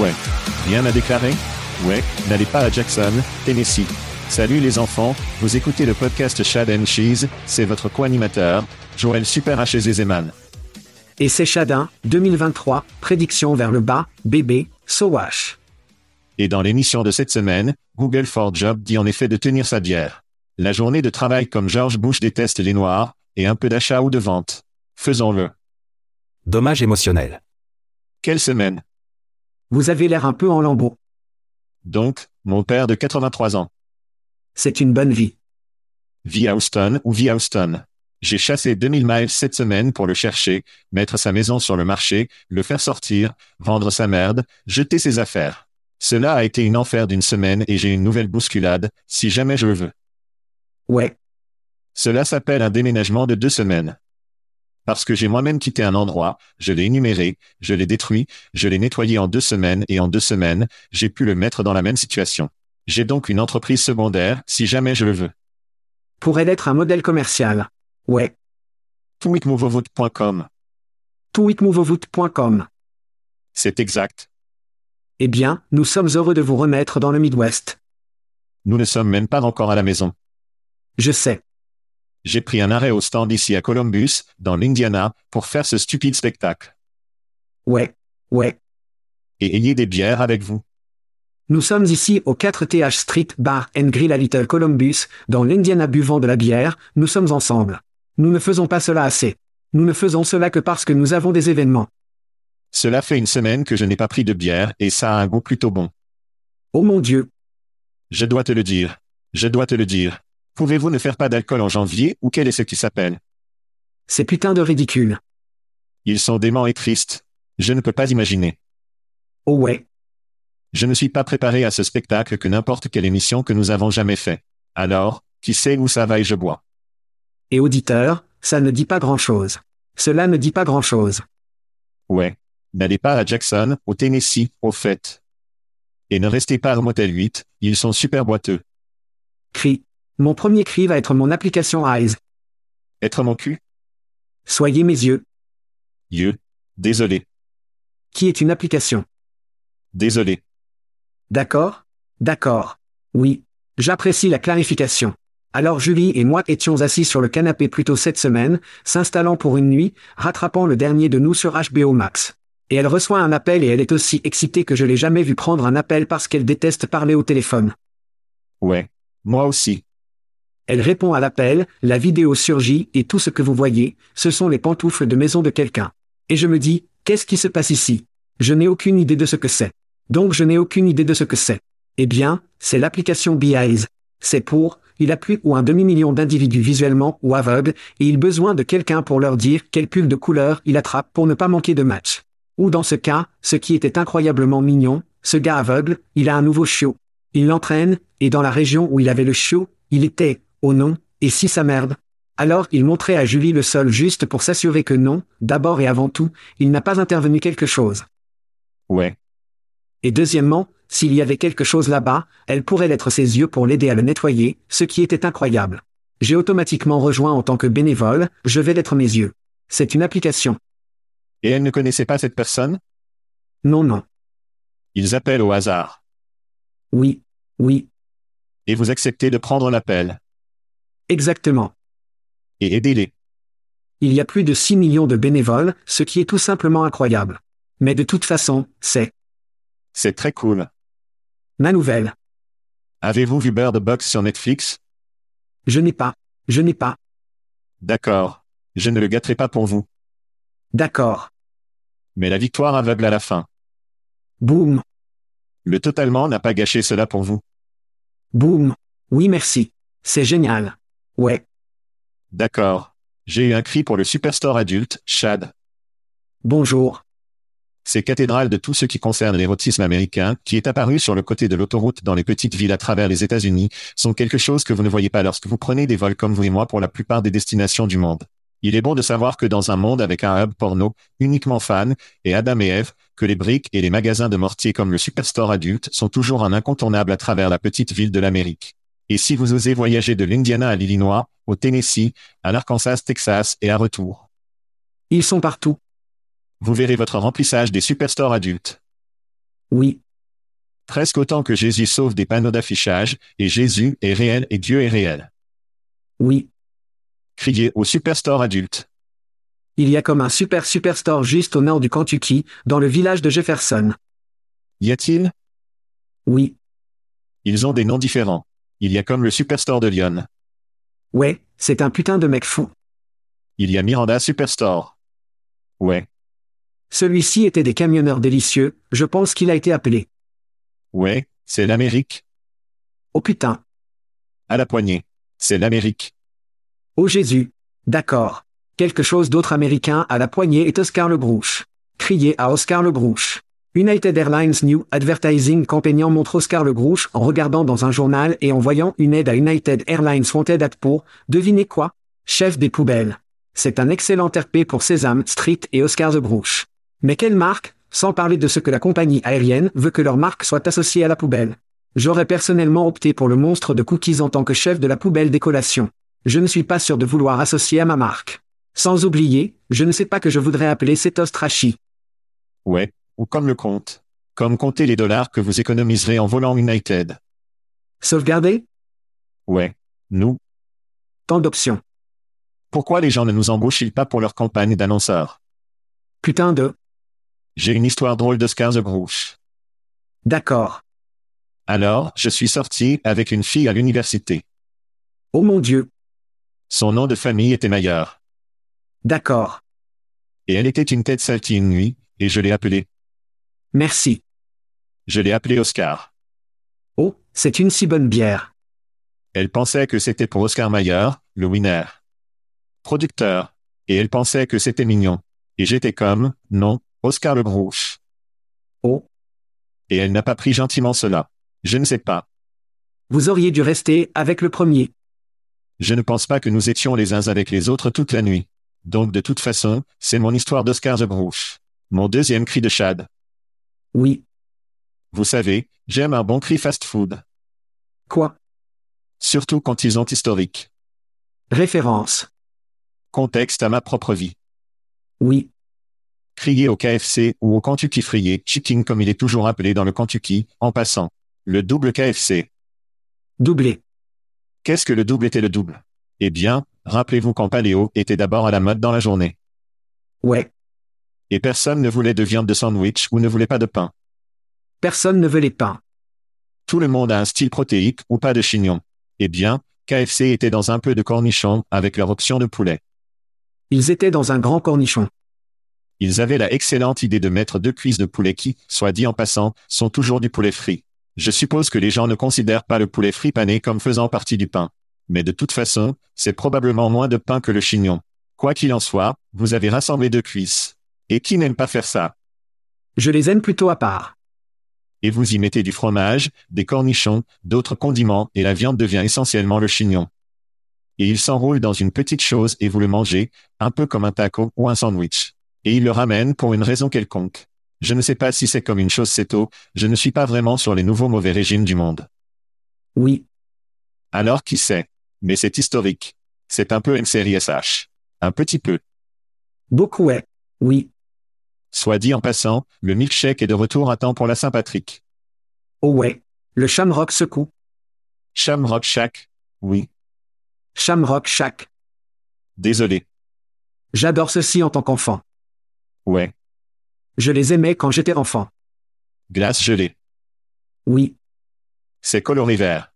Ouais. Rien à déclarer? Ouais, n'allez pas à Jackson, Tennessee. Salut les enfants, vous écoutez le podcast Chad and Cheese, c'est votre co-animateur, Joël Super H. Zeman. Et c'est Chadin, 2023, prédiction vers le bas, bébé, Sowash. Et dans l'émission de cette semaine, Google for Job dit en effet de tenir sa bière. La journée de travail comme George Bush déteste les noirs, et un peu d'achat ou de vente. Faisons-le. Dommage émotionnel. Quelle semaine? Vous avez l'air un peu en lambeau. Donc, mon père de 83 ans. C'est une bonne vie. Vie à Houston ou vie à Houston. J'ai chassé 2000 miles cette semaine pour le chercher, mettre sa maison sur le marché, le faire sortir, vendre sa merde, jeter ses affaires. Cela a été une enfer d'une semaine et j'ai une nouvelle bousculade, si jamais je le veux. Ouais. Cela s'appelle un déménagement de deux semaines. Parce que j'ai moi-même quitté un endroit, je l'ai énuméré, je l'ai détruit, je l'ai nettoyé en deux semaines et en deux semaines, j'ai pu le mettre dans la même situation. J'ai donc une entreprise secondaire, si jamais je le veux. Pourrait être un modèle commercial. Ouais. Tweetmovovoot.com. Tweetmovovoot.com. C'est exact. Eh bien, nous sommes heureux de vous remettre dans le Midwest. Nous ne sommes même pas encore à la maison. Je sais. J'ai pris un arrêt au stand ici à Columbus, dans l'Indiana, pour faire ce stupide spectacle. Ouais. Ouais. Et ayez des bières avec vous. Nous sommes ici au 4TH Street Bar and Grill à Little Columbus, dans l'Indiana buvant de la bière, nous sommes ensemble. Nous ne faisons pas cela assez. Nous ne faisons cela que parce que nous avons des événements. Cela fait une semaine que je n'ai pas pris de bière et ça a un goût plutôt bon. Oh mon Dieu. Je dois te le dire. Je dois te le dire. Pouvez-vous ne faire pas d'alcool en janvier ou quel est ce qui s'appelle? C'est putain de ridicule. Ils sont déments et tristes. Je ne peux pas imaginer. Oh ouais. Je ne suis pas préparé à ce spectacle que n'importe quelle émission que nous avons jamais fait. Alors, qui sait où ça va et je bois. Et auditeur, ça ne dit pas grand-chose. Cela ne dit pas grand-chose. Ouais. N'allez pas à Jackson, au Tennessee, au fait. Et ne restez pas au Motel 8, ils sont super boiteux. Cri. Mon premier cri va être mon application Eyes. Être mon cul? Soyez mes yeux. Yeux. Désolé. Qui est une application? Désolé. D'accord D'accord. Oui. J'apprécie la clarification. Alors Julie et moi étions assis sur le canapé plus tôt cette semaine, s'installant pour une nuit, rattrapant le dernier de nous sur HBO Max. Et elle reçoit un appel et elle est aussi excitée que je l'ai jamais vue prendre un appel parce qu'elle déteste parler au téléphone. Ouais. Moi aussi. Elle répond à l'appel, la vidéo surgit et tout ce que vous voyez, ce sont les pantoufles de maison de quelqu'un. Et je me dis, qu'est-ce qui se passe ici? Je n'ai aucune idée de ce que c'est. Donc je n'ai aucune idée de ce que c'est. Eh bien, c'est l'application BeEyes. C'est pour il a plus ou un demi-million d'individus visuellement ou aveugles, et il besoin de quelqu'un pour leur dire quel pull de couleur il attrape pour ne pas manquer de match. Ou dans ce cas, ce qui était incroyablement mignon, ce gars aveugle, il a un nouveau chiot. Il l'entraîne, et dans la région où il avait le chiot, il était, oh non, et si ça merde? Alors il montrait à Julie le sol juste pour s'assurer que non, d'abord et avant tout, il n'a pas intervenu quelque chose. Ouais. Et deuxièmement, s'il y avait quelque chose là-bas, elle pourrait l'être ses yeux pour l'aider à le nettoyer, ce qui était incroyable. J'ai automatiquement rejoint en tant que bénévole, je vais l'être mes yeux. C'est une application. Et elle ne connaissait pas cette personne? Non, non. Ils appellent au hasard. Oui. Oui. Et vous acceptez de prendre l'appel? Exactement. Et aidez-les. Il y a plus de 6 millions de bénévoles, ce qui est tout simplement incroyable. Mais de toute façon, c'est C'est très cool. ma nouvelle. Avez-vous vu Bird Box sur Netflix? Je n'ai pas. Je n'ai pas. D'accord. Je ne le gâterai pas pour vous. D'accord. Mais la victoire aveugle à la fin. Boum. Le totalement n'a pas gâché cela pour vous. Boum. Oui merci. C'est génial. Ouais. D'accord. J'ai eu un cri pour le Superstore adulte, Chad. Bonjour. C'est cathédrale de tout ce qui concerne l'érotisme américain, qui est apparu sur le côté de l'autoroute dans les petites villes à travers les États-Unis, sont quelque chose que vous ne voyez pas lorsque vous prenez des vols comme vous et moi pour la plupart des destinations du monde. Il est bon de savoir que dans un monde avec un hub porno, uniquement fan, et Adam et Eve, que les briques et les magasins de mortier comme le Superstore adulte sont toujours un incontournable à travers la petite ville de l'Amérique. Et si vous osez voyager de l'Indiana à l'Illinois, au Tennessee, à l'Arkansas, Texas et à retour, Ils sont partout. vous verrez votre remplissage des Superstores adultes. Oui. Presque autant que Jésus sauve des panneaux d'affichage, et Jésus est réel et Dieu est réel. Oui. Criez au Superstore adulte. Il y a comme un super superstore juste au nord du Kentucky, dans le village de Jefferson. Y a-t-il? Oui. Ils ont des noms différents. Il y a comme le Superstore de Lyon. Ouais, c'est un putain de mec fou. Il y a Miranda Superstore. Ouais, Celui-ci était des camionneurs délicieux, je pense qu'il a été appelé. ouais, c'est l'Amérique. Oh putain. À la poignée. C'est l'Amérique. Oh Jésus. D'accord. Quelque chose d'autre américain à la poignée est Oscar Le Grouche. Criez à Oscar Le Grouche. United Airlines New Advertising Compagnon montre Oscar Le Grouche en regardant dans un journal et en voyant une aide à United Airlines Wanted at devinez quoi Chef des poubelles. C'est un excellent RP pour Sesame Street et Oscar The Grouche. Mais quelle marque, sans parler de ce que la compagnie aérienne veut que leur marque soit associée à la poubelle? J'aurais personnellement opté pour le monstre de cookies en tant que chef de la poubelle des collations. Je ne suis pas sûr de vouloir associer à ma marque. Sans oublier, je ne sais pas que je voudrais appeler cet Ostrachi. Ouais, ou comme le compte. Comme compter les dollars que vous économiserez en volant United. Sauvegarder? Ouais. Nous. Tant d'options. Pourquoi les gens ne nous embauchent-ils pas pour leur campagne d'annonceurs? Putain de... J'ai une histoire drôle d'Oscar The Grouche. D'accord. Alors, je suis sorti avec une fille à l'université. Oh mon Dieu. Son nom de famille était meilleur. D'accord. Et elle était une tête saltie une nuit, et je l'ai appelée. Merci. Je l'ai appelée Oscar. Oh, c'est une si bonne bière. Elle pensait que c'était pour Oscar Mayer, le winner. Producteur. Et elle pensait que c'était mignon. Et j'étais comme, non, Oscar le Grouche. Oh. Et elle n'a pas pris gentiment cela. Je ne sais pas. Vous auriez dû rester avec le premier. Je ne pense pas que nous étions les uns avec les autres toute la nuit. Donc de toute façon, c'est mon histoire d'Oscar the Grouche. Mon deuxième cri de Chad. Oui. Vous savez, j'aime un bon cri fast-food. Quoi? Surtout quand ils ont historique. Référence. Contexte à ma propre vie. Oui. Crier au KFC ou au Kentucky Fried Chicken comme il est toujours appelé dans le Kentucky, en passant. Le double KFC. Doublé. Qu'est-ce que le double était le double? Eh bien, rappelez-vous quand paléo était d'abord à la mode dans la journée. Ouais. Et personne ne voulait de viande de sandwich ou ne voulait pas de pain. Personne ne veut les pains. Tout le monde a un style protéique ou pas de chignon. Eh bien, KFC était dans un peu de cornichon avec leur option de poulet. Ils étaient dans un grand cornichon. Ils avaient la excellente idée de mettre deux cuisses de poulet qui, soit dit en passant, sont toujours du poulet frit. Je suppose que les gens ne considèrent pas le poulet frit pané comme faisant partie du pain. Mais de toute façon, c'est probablement moins de pain que le chignon. Quoi qu'il en soit, vous avez rassemblé deux cuisses. Et qui n'aime pas faire ça? Je les aime plutôt à part. Et vous y mettez du fromage, des cornichons, d'autres condiments, et la viande devient essentiellement le chignon. Et il s'enroule dans une petite chose et vous le mangez, un peu comme un taco ou un sandwich. Et il le ramène pour une raison quelconque. Je ne sais pas si c'est comme une chose céto, je ne suis pas vraiment sur les nouveaux mauvais régimes du monde. Oui, Alors qui sait? Mais c'est historique. C'est un peu une série SH. Un petit peu. beaucoup est. Oui. Soit dit en passant, le milkshake est de retour à temps pour la Saint-Patrick. Oh ouais. Le Shamrock secoue. Shamrock Shack Oui. Shamrock Shack. Désolé. J'adore ceci en tant qu'enfant. Ouais. Je les aimais quand j'étais enfant. Glace gelée. Oui. C'est coloré vert.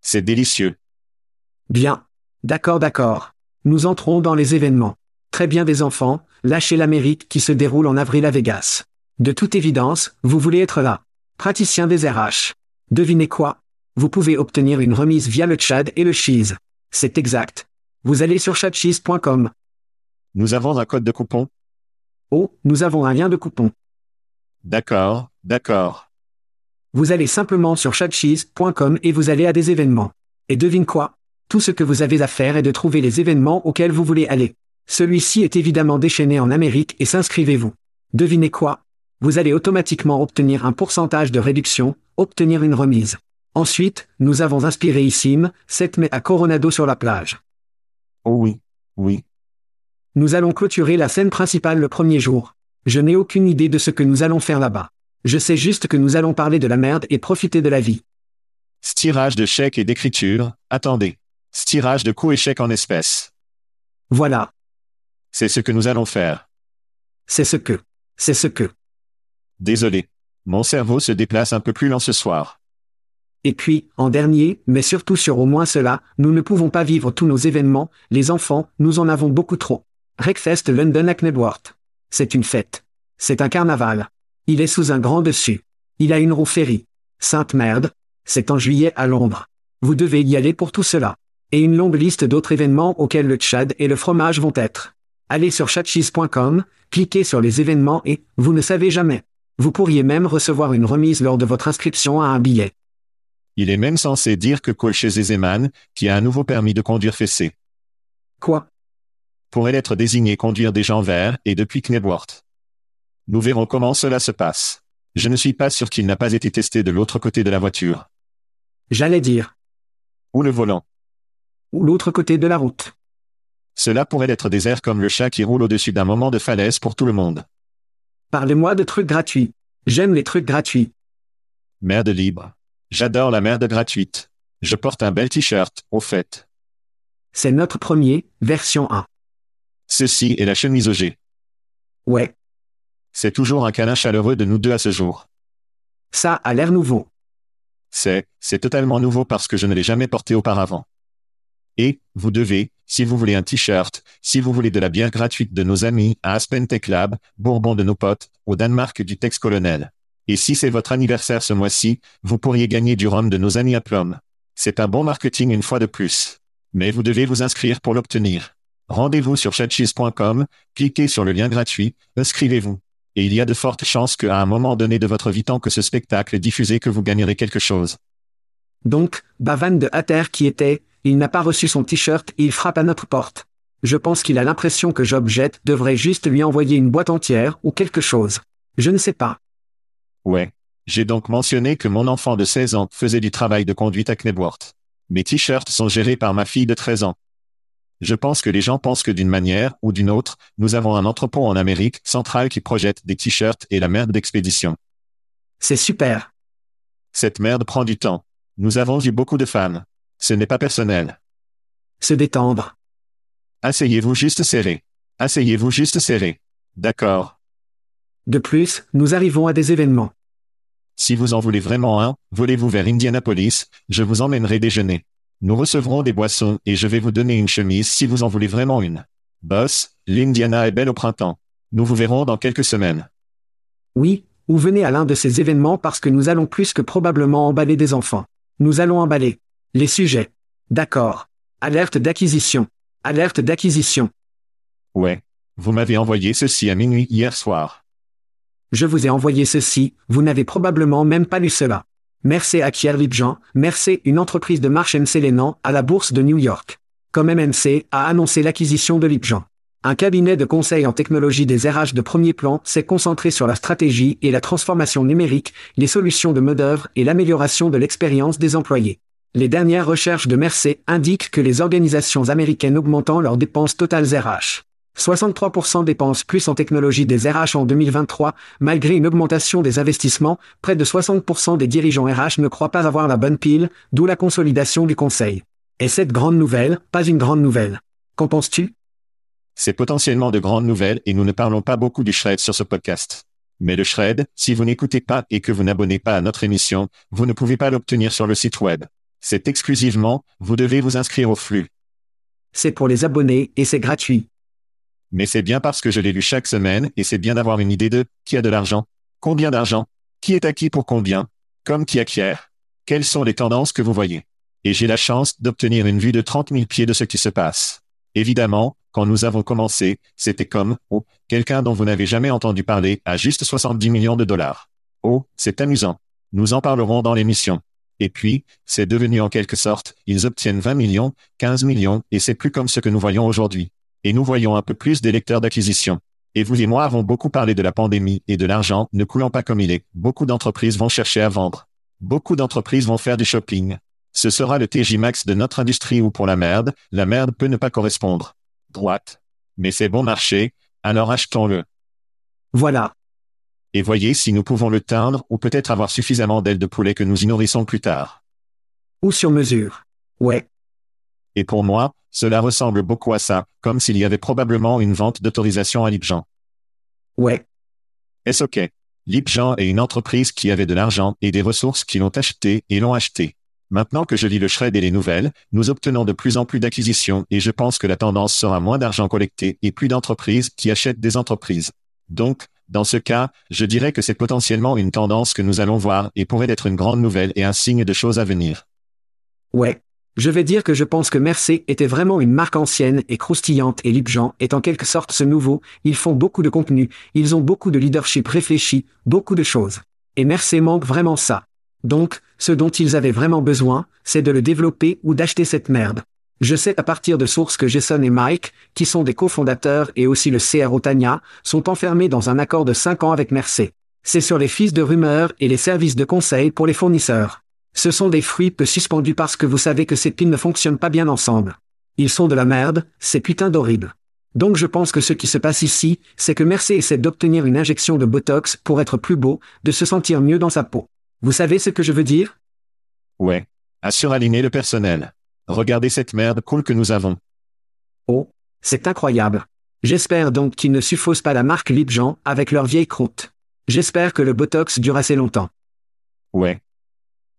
C'est délicieux. Bien. D'accord, d'accord. Nous entrons dans les événements. Très bien des enfants, lâchez l'Amérique qui se déroule en avril à Vegas. De toute évidence, vous voulez être là. Praticien des RH. Devinez quoi? Vous pouvez obtenir une remise via le Tchad et le Cheese. C'est exact. Vous allez sur chatcheese.com. Nous avons un code de coupon Oh, nous avons un lien de coupon. D'accord, d'accord. Vous allez simplement sur chatcheese.com et vous allez à des événements. Et devine quoi? Tout ce que vous avez à faire est de trouver les événements auxquels vous voulez aller. Celui-ci est évidemment déchaîné en Amérique et s'inscrivez-vous. Devinez quoi? Vous allez automatiquement obtenir un pourcentage de réduction, obtenir une remise. Ensuite, nous avons inspiré Issim, 7 mai à Coronado sur la plage. Oh oui, oui. Nous allons clôturer la scène principale le premier jour. Je n'ai aucune idée de ce que nous allons faire là-bas. Je sais juste que nous allons parler de la merde et profiter de la vie. Stirage de chèques et d'écriture, attendez. Stirage de coups et chèques en espèces. Voilà, C'est ce que nous allons faire. c'est ce que. C'est ce que. Désolé. Mon cerveau se déplace un peu plus lent ce soir. Et puis, en dernier, mais surtout sur au moins cela, nous ne pouvons pas vivre tous nos événements, les enfants, nous en avons beaucoup trop. Wreckfest London à Knebworth. C'est une fête. C'est un carnaval. Il est sous un grand dessus. Il a une roue ferry. Sainte merde. C'est en juillet à Londres. Vous devez y aller pour tout cela. Et une longue liste d'autres événements auxquels le Tchad et le fromage vont être. Allez sur chatcheese.com, cliquez sur les événements et, vous ne savez jamais. Vous pourriez même recevoir une remise lors de votre inscription à un billet. Il est même censé dire que Colchez Zeman, qui a un nouveau permis de conduire fessé, Quoi? Pourrait être désigné conduire des gens verts et depuis Knebworth. Nous verrons comment cela se passe. Je ne suis pas sûr qu'il n'a pas été testé de l'autre côté de la voiture. J'allais dire. Ou le volant. Ou l'autre côté de la route. Cela pourrait être des airs comme le chat qui roule au-dessus d'un moment de falaise pour tout le monde. Parlez-moi de trucs gratuits. J'aime les trucs gratuits. Merde libre. J'adore la merde gratuite. Je porte un bel t-shirt, au fait. C'est notre premier, version 1. Ceci est la chemise au G. Ouais, C'est toujours un câlin chaleureux de nous deux à ce jour. ça a l'air nouveau. C'est, c'est totalement nouveau parce que je ne l'ai jamais porté auparavant. Et, vous devez, si vous voulez un t-shirt, si vous voulez de la bière gratuite de nos amis à Aspen Tech Lab, Bourbon de nos potes, au Danemark du Tex Colonel. Et si c'est votre anniversaire ce mois-ci, vous pourriez gagner du rhum de nos amis à Plum. C'est un bon marketing une fois de plus. Mais vous devez vous inscrire pour l'obtenir. Rendez-vous sur chatcheese.com, cliquez sur le lien gratuit, inscrivez-vous. Et il y a de fortes chances qu'à un moment donné de votre vie tant que ce spectacle est diffusé que vous gagnerez quelque chose. Donc, Bavan de Hatter qui était, il n'a pas reçu son t-shirt et il frappe à notre porte. Je pense qu'il a l'impression que Job Jet devrait juste lui envoyer une boîte entière ou quelque chose. Je ne sais pas. Ouais. J'ai donc mentionné que mon enfant de 16 ans faisait du travail de conduite à Knebworth. Mes t-shirts sont gérés par ma fille de 13 ans. Je pense que les gens pensent que d'une manière ou d'une autre, nous avons un entrepôt en Amérique centrale qui projette des t-shirts et la merde d'expédition. C'est super. Cette merde prend du temps. Nous avons eu beaucoup de fans. Ce n'est pas personnel. Se détendre. Asseyez-vous juste serré. Asseyez-vous juste serré. D'accord. De plus, nous arrivons à des événements. Si vous en voulez vraiment un, volez-vous vers Indianapolis, je vous emmènerai déjeuner. Nous recevrons des boissons et je vais vous donner une chemise si vous en voulez vraiment une. Boss, l'Indiana est belle au printemps. Nous vous verrons dans quelques semaines. Oui, ou venez à l'un de ces événements parce que nous allons plus que probablement emballer des enfants. Nous allons emballer. Les sujets. D'accord. Alerte d'acquisition. Alerte d'acquisition. Ouais. Vous m'avez envoyé ceci à minuit hier soir. Je vous ai envoyé ceci, vous n'avez probablement même pas lu cela. Mercer acquiert Lipjan, Mercer, une entreprise de marche MC Lénan, à la bourse de New York. Comme MMC a annoncé l'acquisition de Lipjan. Un cabinet de conseil en technologie des RH de premier plan s'est concentré sur la stratégie et la transformation numérique, les solutions de main-d'œuvre et l'amélioration de l'expérience des employés. Les dernières recherches de Mercer indiquent que les organisations américaines augmentant leurs dépenses totales RH. 63% dépenses plus en technologie des RH en 2023, malgré une augmentation des investissements, près de 60% des dirigeants RH ne croient pas avoir la bonne pile, d'où la consolidation du conseil. Et cette grande nouvelle, pas une grande nouvelle. Qu'en penses-tu? C'est potentiellement de grandes nouvelles et nous ne parlons pas beaucoup du shred sur ce podcast. Mais le shred, si vous n'écoutez pas et que vous n'abonnez pas à notre émission, vous ne pouvez pas l'obtenir sur le site web. C'est exclusivement, vous devez vous inscrire au flux. C'est pour les abonnés et c'est gratuit. Mais c'est bien parce que je l'ai lu chaque semaine et c'est bien d'avoir une idée de qui a de l'argent, combien d'argent, qui est acquis pour combien, comme qui acquiert, quelles sont les tendances que vous voyez? Et j'ai la chance d'obtenir une vue de 30 000 pieds de ce qui se passe. Évidemment, quand nous avons commencé, c'était comme, oh, quelqu'un dont vous n'avez jamais entendu parler à juste 70 millions de dollars. Oh, c'est amusant. Nous en parlerons dans l'émission. Et puis, c'est devenu en quelque sorte, ils obtiennent 20 millions, 15 millions, et c'est plus comme ce que nous voyons aujourd'hui et nous voyons un peu plus d'électeurs d'acquisition. Et vous et moi avons beaucoup parlé de la pandémie et de l'argent ne coulant pas comme il est. Beaucoup d'entreprises vont chercher à vendre. Beaucoup d'entreprises vont faire du shopping. Ce sera le TJ Max de notre industrie ou pour la merde, la merde peut ne pas correspondre. Droite. Mais c'est bon marché, alors achetons-le. Voilà. Et voyez si nous pouvons le teindre ou peut-être avoir suffisamment d'ailes de poulet que nous y nourrissons plus tard. Ou sur mesure. Ouais. Et pour moi, cela ressemble beaucoup à ça, comme s'il y avait probablement une vente d'autorisation à Lipjan. Ouais. Est-ce ok? Lipjan est une entreprise qui avait de l'argent et des ressources qui l'ont acheté et l'ont acheté. Maintenant que je lis le shred et les nouvelles, nous obtenons de plus en plus d'acquisitions et je pense que la tendance sera moins d'argent collecté et plus d'entreprises qui achètent des entreprises. Donc, dans ce cas, je dirais que c'est potentiellement une tendance que nous allons voir et pourrait être une grande nouvelle et un signe de choses à venir. Ouais. Je vais dire que je pense que Mercer était vraiment une marque ancienne et croustillante et Lipjan est en quelque sorte ce nouveau, ils font beaucoup de contenu, ils ont beaucoup de leadership réfléchi, beaucoup de choses. Et Mercer manque vraiment ça. Donc, ce dont ils avaient vraiment besoin, c'est de le développer ou d'acheter cette merde. Je sais à partir de sources que Jason et Mike, qui sont des cofondateurs et aussi le CRO Tania, sont enfermés dans un accord de 5 ans avec Mercer. C'est sur les fils de rumeurs et les services de conseil pour les fournisseurs. Ce sont des fruits peu suspendus parce que vous savez que ces piles ne fonctionnent pas bien ensemble. Ils sont de la merde, c'est putain d'horrible. Donc je pense que ce qui se passe ici, c'est que Mercer essaie d'obtenir une injection de Botox pour être plus beau, de se sentir mieux dans sa peau. Vous savez ce que je veux dire? Ouais. À suraligner le personnel. Regardez cette merde cool que nous avons. Oh, c'est incroyable. J'espère donc qu'ils ne suffosent pas la marque Lipjan avec leur vieille croûte. J'espère que le Botox dure assez longtemps. Ouais.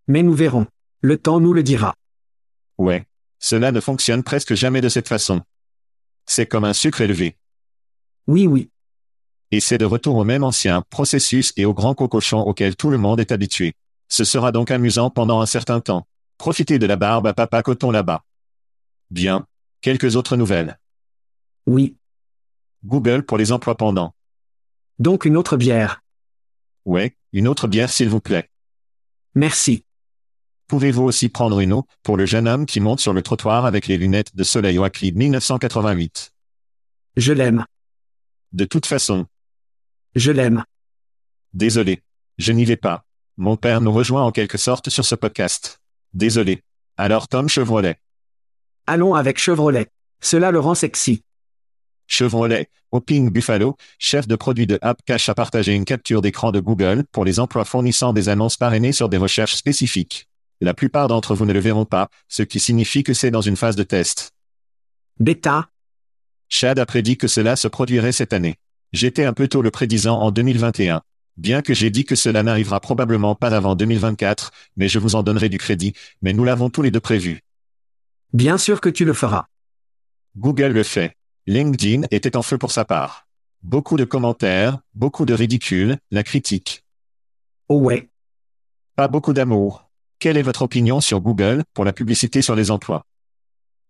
Mais nous verrons. Le temps nous le dira. Ouais. Cela ne fonctionne presque jamais de cette façon. C'est comme un sucre élevé. Oui, oui. Et c'est de retour au même ancien processus et au grand cocochon auquel tout le monde est habitué. Ce sera donc amusant pendant un certain temps. Profitez de la barbe à papa coton là-bas. Bien. Quelques autres nouvelles. Oui. Google pour les emplois pendant. Donc une autre bière. Ouais, une autre bière s'il vous plaît. Merci. Pouvez-vous aussi prendre une eau pour le jeune homme qui monte sur le trottoir avec les lunettes de soleil Oakley 1988 Je l'aime. De toute façon. Je l'aime. Désolé. Je n'y vais pas. Mon père nous rejoint en quelque sorte sur ce podcast. Désolé. Alors Tom Chevrolet. Allons avec Chevrolet. Cela le rend sexy. Chevrolet, Ping Buffalo, chef de produit de AppCache a partagé une capture d'écran de Google pour les emplois fournissant des annonces parrainées sur des recherches spécifiques. La plupart d'entre vous ne le verront pas, ce qui signifie que c'est dans une phase de test. Bêta. Chad a prédit que cela se produirait cette année. J'étais un peu tôt le prédisant en 2021. Bien que j'ai dit que cela n'arrivera probablement pas avant 2024, mais je vous en donnerai du crédit, mais nous l'avons tous les deux prévu. Bien sûr que tu le feras. Google le fait. LinkedIn était en feu pour sa part. Beaucoup de commentaires, beaucoup de ridicule, la critique. Oh ouais. Pas beaucoup d'amour. Quelle est votre opinion sur Google pour la publicité sur les emplois?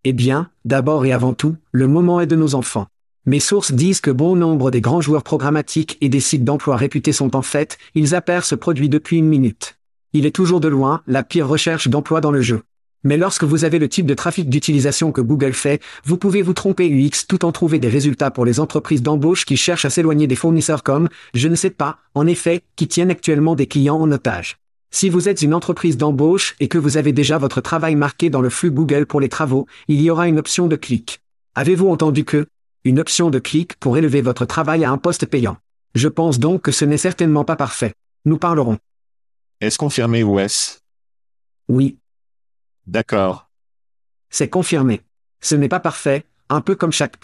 Eh bien, d'abord et avant tout, le moment est de nos enfants. Mes sources disent que bon nombre des grands joueurs programmatiques et des sites d'emploi réputés sont en fait, ils apercent ce produit depuis une minute. Il est toujours de loin la pire recherche d'emploi dans le jeu. Mais lorsque vous avez le type de trafic d'utilisation que Google fait, vous pouvez vous tromper UX tout en trouver des résultats pour les entreprises d'embauche qui cherchent à s'éloigner des fournisseurs comme, je ne sais pas, en effet, qui tiennent actuellement des clients en otage. Si vous êtes une entreprise d'embauche et que vous avez déjà votre travail marqué dans le flux Google pour les travaux, il y aura une option de clic. Avez-vous entendu que Une option de clic pour élever votre travail à un poste payant. Je pense donc que ce n'est certainement pas parfait. Nous parlerons. Est-ce confirmé ou est-ce? Oui, D'accord. c'est confirmé. Ce n'est pas parfait, un peu comme chaque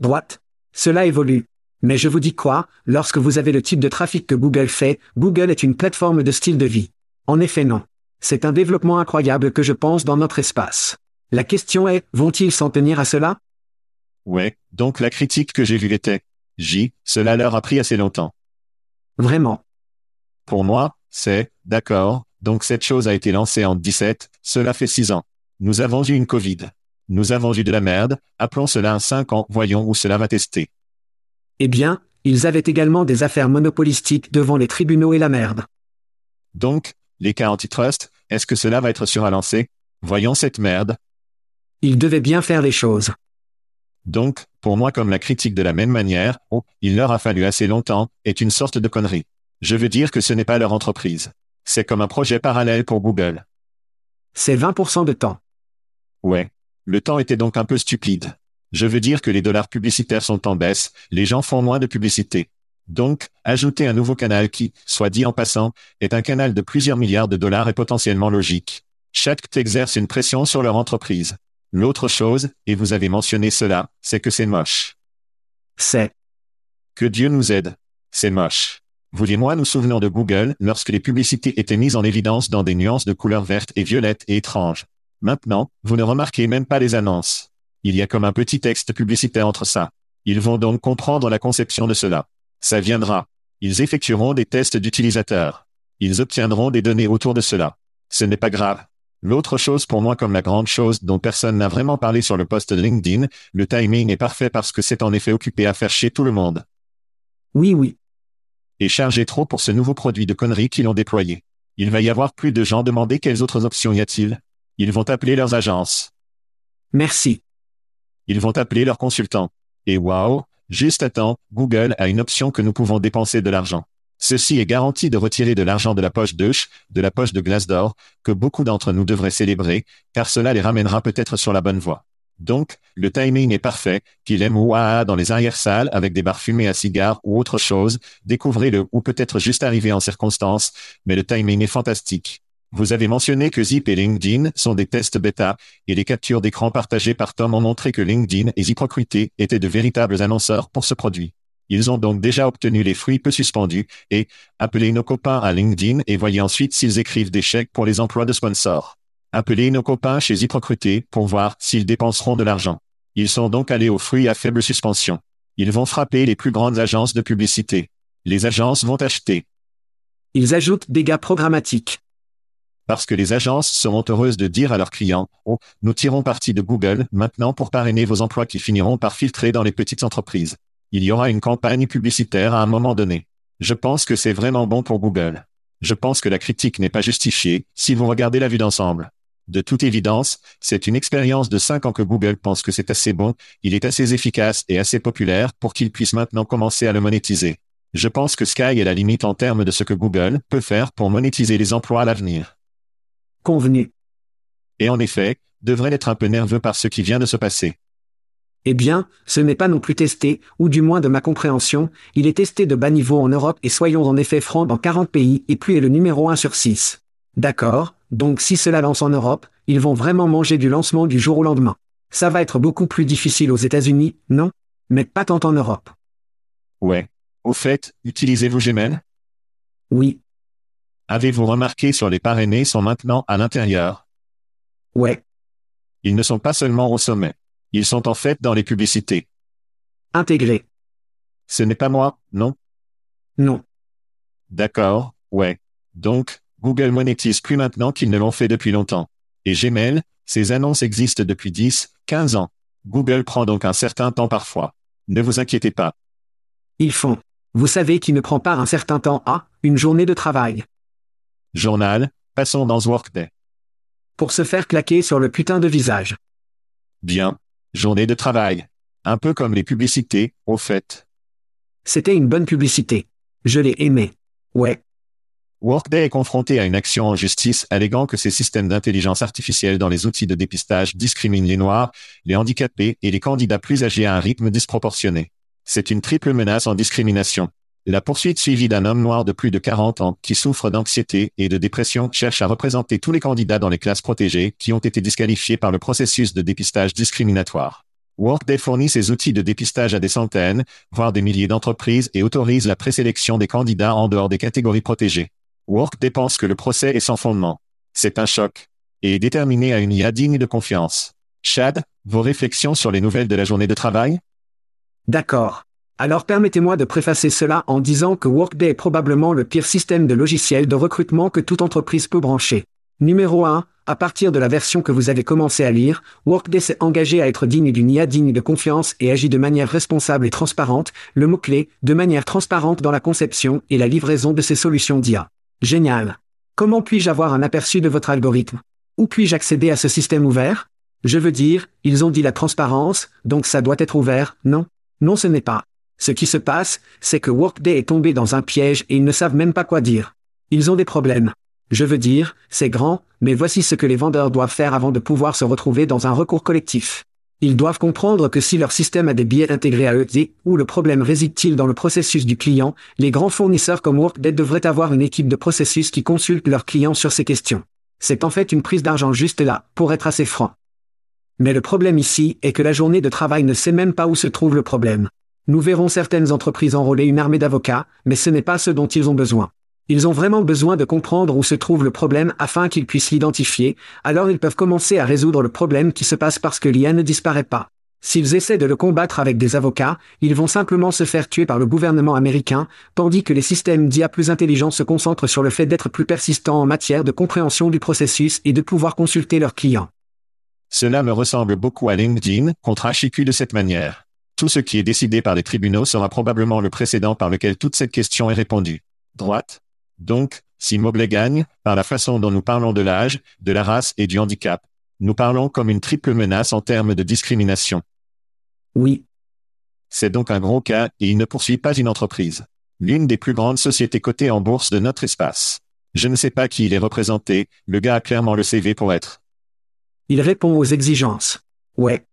droite. Cela évolue. Mais je vous dis quoi, lorsque vous avez le type de trafic que Google fait, Google est une plateforme de style de vie. En effet non. C'est un développement incroyable que je pense dans notre espace. La question est, vont-ils s'en tenir à cela? Ouais, donc la critique que j'ai vue était. J, cela leur a pris assez longtemps. Vraiment. Pour moi, c'est, d'accord, donc cette chose a été lancée en 17, cela fait 6 ans. Nous avons eu une Covid. Nous avons eu de la merde, appelons cela un 5 ans, voyons où cela va tester. Eh bien, ils avaient également des affaires monopolistiques devant les tribunaux et la merde. Donc, les cas antitrust, est-ce que cela va être sur à lancer Voyons cette merde. Ils devaient bien faire les choses. Donc, pour moi comme la critique de la même manière, oh, il leur a fallu assez longtemps, est une sorte de connerie. Je veux dire que ce n'est pas leur entreprise. C'est comme un projet parallèle pour Google. C'est 20% de temps. Ouais. Le temps était donc un peu stupide. Je veux dire que les dollars publicitaires sont en baisse, les gens font moins de publicité. Donc, ajouter un nouveau canal qui, soit dit en passant, est un canal de plusieurs milliards de dollars est potentiellement logique. Chaque exerce une pression sur leur entreprise. L'autre chose, et vous avez mentionné cela, c'est que c'est moche. C'est. Que Dieu nous aide. C'est moche. Vous et moi nous souvenons de Google lorsque les publicités étaient mises en évidence dans des nuances de couleurs vertes et violettes et étranges. Maintenant, vous ne remarquez même pas les annonces. Il y a comme un petit texte publicitaire entre ça. Ils vont donc comprendre la conception de cela. Ça viendra. Ils effectueront des tests d'utilisateurs. Ils obtiendront des données autour de cela. Ce n'est pas grave. L'autre chose pour moi comme la grande chose dont personne n'a vraiment parlé sur le poste de LinkedIn, le timing est parfait parce que c'est en effet occupé à faire chier tout le monde. Oui, oui. Et chargé trop pour ce nouveau produit de conneries qu'ils ont déployé. Il va y avoir plus de gens demander quelles autres options y a-t-il. Ils vont appeler leurs agences. Merci. Ils vont appeler leurs consultants. Et waouh, juste attends, Google a une option que nous pouvons dépenser de l'argent. Ceci est garanti de retirer de l'argent de la poche d'Euch, de la poche de Glassdoor, que beaucoup d'entre nous devraient célébrer, car cela les ramènera peut-être sur la bonne voie. Donc, le timing est parfait, qu'il aime ou ah dans les arrière-salles avec des bars fumés à cigares ou autre chose, découvrez-le ou peut-être juste arrivé en circonstance, mais le timing est fantastique. Vous avez mentionné que Zip et LinkedIn sont des tests bêta, et les captures d'écran partagées par Tom ont montré que LinkedIn et ZipRecruiter étaient de véritables annonceurs pour ce produit. Ils ont donc déjà obtenu les fruits peu suspendus, et appelez nos copains à LinkedIn et voyez ensuite s'ils écrivent des chèques pour les emplois de sponsors. Appelez nos copains chez ZipRecruiter pour voir s'ils dépenseront de l'argent. Ils sont donc allés aux fruits à faible suspension. Ils vont frapper les plus grandes agences de publicité. Les agences vont acheter. Ils ajoutent des gars programmatiques. Parce que les agences seront heureuses de dire à leurs clients, oh, nous tirons parti de Google maintenant pour parrainer vos emplois qui finiront par filtrer dans les petites entreprises. Il y aura une campagne publicitaire à un moment donné. Je pense que c'est vraiment bon pour Google. Je pense que la critique n'est pas justifiée si vous regardez la vue d'ensemble. De toute évidence, c'est une expérience de 5 ans que Google pense que c'est assez bon, il est assez efficace et assez populaire pour qu'il puisse maintenant commencer à le monétiser. Je pense que Sky est la limite en termes de ce que Google peut faire pour monétiser les emplois à l'avenir. Convenu. Et en effet, devrait être un peu nerveux par ce qui vient de se passer. Eh bien, ce n'est pas non plus testé, ou du moins de ma compréhension, il est testé de bas niveau en Europe et soyons en effet francs dans 40 pays et plus est le numéro 1 sur 6. D'accord, donc si cela lance en Europe, ils vont vraiment manger du lancement du jour au lendemain. Ça va être beaucoup plus difficile aux États-Unis, non? Mais pas tant en Europe. Ouais. Au fait, utilisez-vous Gmail Oui, Avez-vous remarqué sur les parrainés sont maintenant à l'intérieur? Ouais, Ils ne sont pas seulement au sommet. Ils sont en fait dans les publicités. intégré. Ce n'est pas moi, non? Non. D'accord, ouais. Donc, Google monétise plus maintenant qu'ils ne l'ont fait depuis longtemps. Et Gmail, Ces annonces existent depuis 10, 15 ans. Google prend donc un certain temps parfois. Ne vous inquiétez pas. Ils font. Vous savez qui ne prend pas un certain temps à une journée de travail. Journal, passons dans Workday. Pour se faire claquer sur le putain de visage. Bien. Journée de travail. Un peu comme les publicités, au fait. C'était une bonne publicité. Je l'ai aimé. Ouais. Workday est confronté à une action en justice alléguant que ses systèmes d'intelligence artificielle dans les outils de dépistage discriminent les Noirs, les handicapés et les candidats plus âgés à un rythme disproportionné. C'est une triple menace en discrimination. La poursuite suivie d'un homme noir de plus de 40 ans qui souffre d'anxiété et de dépression cherche à représenter tous les candidats dans les classes protégées qui ont été disqualifiés par le processus de dépistage discriminatoire. Workday fournit ses outils de dépistage à des centaines, voire des milliers d'entreprises et autorise la présélection des candidats en dehors des catégories protégées. Workday pense que le procès est sans fondement. C'est un choc. Et déterminé à une IA digne de confiance. Chad, vos réflexions sur les nouvelles de la journée de travail? D'accord. Alors permettez-moi de préfacer cela en disant que Workday est probablement le pire système de logiciel de recrutement que toute entreprise peut brancher. Numéro 1, à partir de la version que vous avez commencé à lire, Workday s'est engagé à être digne d'une IA digne de confiance et agit de manière responsable et transparente, le mot-clé, de manière transparente dans la conception et la livraison de ses solutions d'IA. Génial. Comment puis-je avoir un aperçu de votre algorithme? Où puis-je accéder à ce système ouvert? Je veux dire, ils ont dit la transparence, donc ça doit être ouvert, non? Non ce n'est pas. Ce qui se passe, c'est que Workday est tombé dans un piège et ils ne savent même pas quoi dire. Ils ont des problèmes. Je veux dire, c'est grand, mais voici ce que les vendeurs doivent faire avant de pouvoir se retrouver dans un recours collectif. Ils doivent comprendre que si leur système a des biais intégrés à eux, où le problème réside-t-il dans le processus du client, les grands fournisseurs comme Workday devraient avoir une équipe de processus qui consulte leurs clients sur ces questions. C'est en fait une prise d'argent juste là, pour être assez franc. Mais le problème ici est que la journée de travail ne sait même pas où se trouve le problème. Nous verrons certaines entreprises enrôler une armée d'avocats, mais ce n'est pas ce dont ils ont besoin. Ils ont vraiment besoin de comprendre où se trouve le problème afin qu'ils puissent l'identifier, alors ils peuvent commencer à résoudre le problème qui se passe parce que l'IA ne disparaît pas. S'ils essaient de le combattre avec des avocats, ils vont simplement se faire tuer par le gouvernement américain, tandis que les systèmes d'IA plus intelligents se concentrent sur le fait d'être plus persistants en matière de compréhension du processus et de pouvoir consulter leurs clients. Cela me ressemble beaucoup à LinkedIn contre HIQ de cette manière. Tout ce qui est décidé par les tribunaux sera probablement le précédent par lequel toute cette question est répondue. Droite donc, si Mobley gagne, par la façon dont nous parlons de l'âge, de la race et du handicap, nous parlons comme une triple menace en termes de discrimination. Oui. C'est donc un gros cas et il ne poursuit pas une entreprise. L'une des plus grandes sociétés cotées en bourse de notre espace. Je ne sais pas qui il est représenté, le gars a clairement le CV pour être. Il répond aux exigences. Ouais.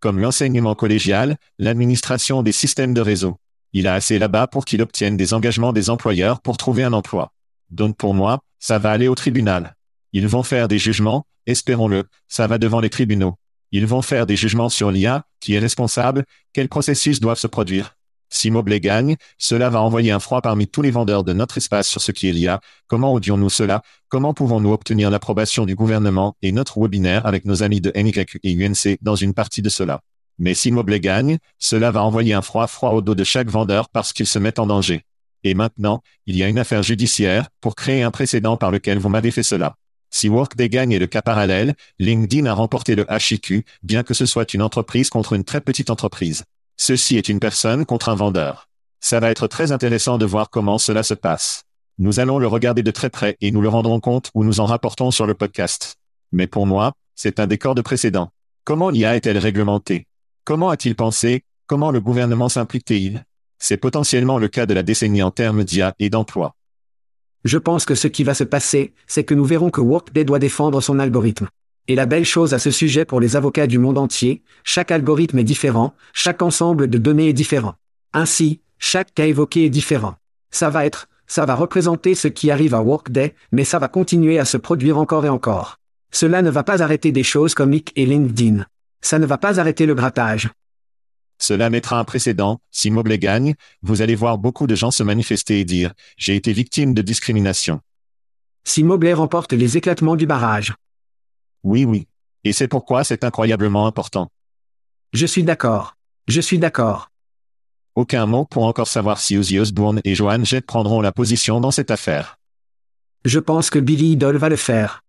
Comme l'enseignement collégial, l'administration des systèmes de réseau. Il a assez là-bas pour qu'il obtienne des engagements des employeurs pour trouver un emploi. Donc pour moi, ça va aller au tribunal. Ils vont faire des jugements, espérons-le, ça va devant les tribunaux. Ils vont faire des jugements sur l'IA, qui est responsable, quels processus doivent se produire. Si Mobley gagne, cela va envoyer un froid parmi tous les vendeurs de notre espace sur ce qui est l'IA. Comment audions-nous cela? Comment pouvons-nous obtenir l'approbation du gouvernement et notre webinaire avec nos amis de NYQ et UNC dans une partie de cela? Mais si Mobley gagne, cela va envoyer un froid froid au dos de chaque vendeur parce qu'il se met en danger. Et maintenant, il y a une affaire judiciaire pour créer un précédent par lequel vous m'avez fait cela. Si Workday gagne est le cas parallèle, LinkedIn a remporté le HIQ, bien que ce soit une entreprise contre une très petite entreprise. Ceci est une personne contre un vendeur. Ça va être très intéressant de voir comment cela se passe. Nous allons le regarder de très près et nous le rendrons compte ou nous en rapportons sur le podcast. Mais pour moi, c'est un décor de précédent. Comment l'IA est-elle réglementée? Comment a-t-il pensé? Comment le gouvernement s'implique-t-il? C'est potentiellement le cas de la décennie en termes d'IA et d'emploi. Je pense que ce qui va se passer, c'est que nous verrons que Workday doit défendre son algorithme. Et la belle chose à ce sujet pour les avocats du monde entier, chaque algorithme est différent, chaque ensemble de données est différent. Ainsi, chaque cas évoqué est différent. Ça va être, ça va représenter ce qui arrive à Workday, mais ça va continuer à se produire encore et encore. Cela ne va pas arrêter des choses comme Ick et LinkedIn. Ça ne va pas arrêter le grattage. Cela mettra un précédent. Si Mobley gagne, vous allez voir beaucoup de gens se manifester et dire « J'ai été victime de discrimination ». Si Mobley remporte les éclatements du barrage. Oui, oui. Et c'est pourquoi c'est incroyablement important. Je suis d'accord. Je suis d'accord. Aucun mot pour encore savoir si Ozzy Osbourne et Joan Jett prendront la position dans cette affaire. Je pense que Billy Idol va le faire.